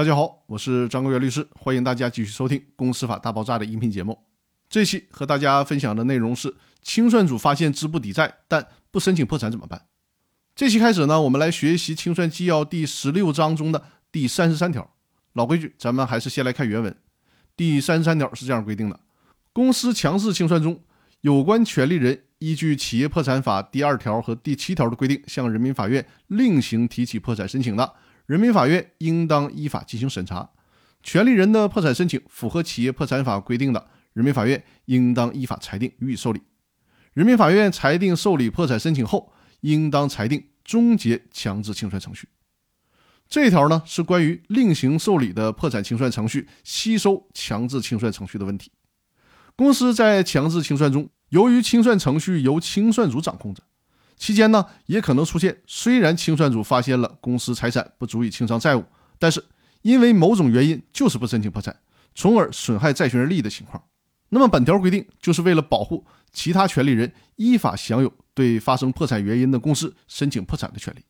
大家好，我是张国元律师，欢迎大家继续收听《公司法大爆炸》的音频节目。这期和大家分享的内容是：清算组发现资不抵债，但不申请破产怎么办？这期开始呢，我们来学习《清算纪要》第十六章中的第三十三条。老规矩，咱们还是先来看原文。第三十三条是这样规定的：公司强制清算中，有关权利人依据《企业破产法》第二条和第七条的规定，向人民法院另行提起破产申请的。人民法院应当依法进行审查，权利人的破产申请符合企业破产法规定的，人民法院应当依法裁定予以受理。人民法院裁定受理破产申请后，应当裁定终结强制清算程序。这一条呢是关于另行受理的破产清算程序吸收强制清算程序的问题。公司在强制清算中，由于清算程序由清算组掌控着。期间呢，也可能出现虽然清算组发现了公司财产不足以清偿债务，但是因为某种原因就是不申请破产，从而损害债权人利益的情况。那么本条规定就是为了保护其他权利人依法享有对发生破产原因的公司申请破产的权利。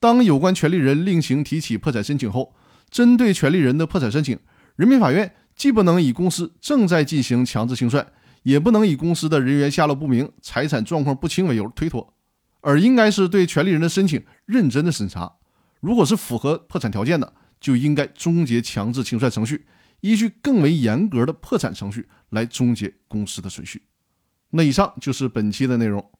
当有关权利人另行提起破产申请后，针对权利人的破产申请，人民法院既不能以公司正在进行强制清算。也不能以公司的人员下落不明、财产状况不清为由推脱，而应该是对权利人的申请认真的审查。如果是符合破产条件的，就应该终结强制清算程序，依据更为严格的破产程序来终结公司的存续。那以上就是本期的内容。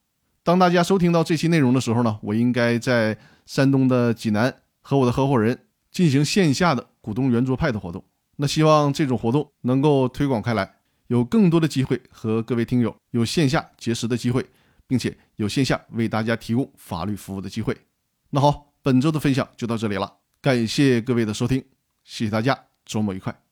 当大家收听到这期内容的时候呢，我应该在山东的济南和我的合伙人进行线下的股东圆桌派的活动。那希望这种活动能够推广开来。有更多的机会和各位听友有线下结识的机会，并且有线下为大家提供法律服务的机会。那好，本周的分享就到这里了，感谢各位的收听，谢谢大家，周末愉快。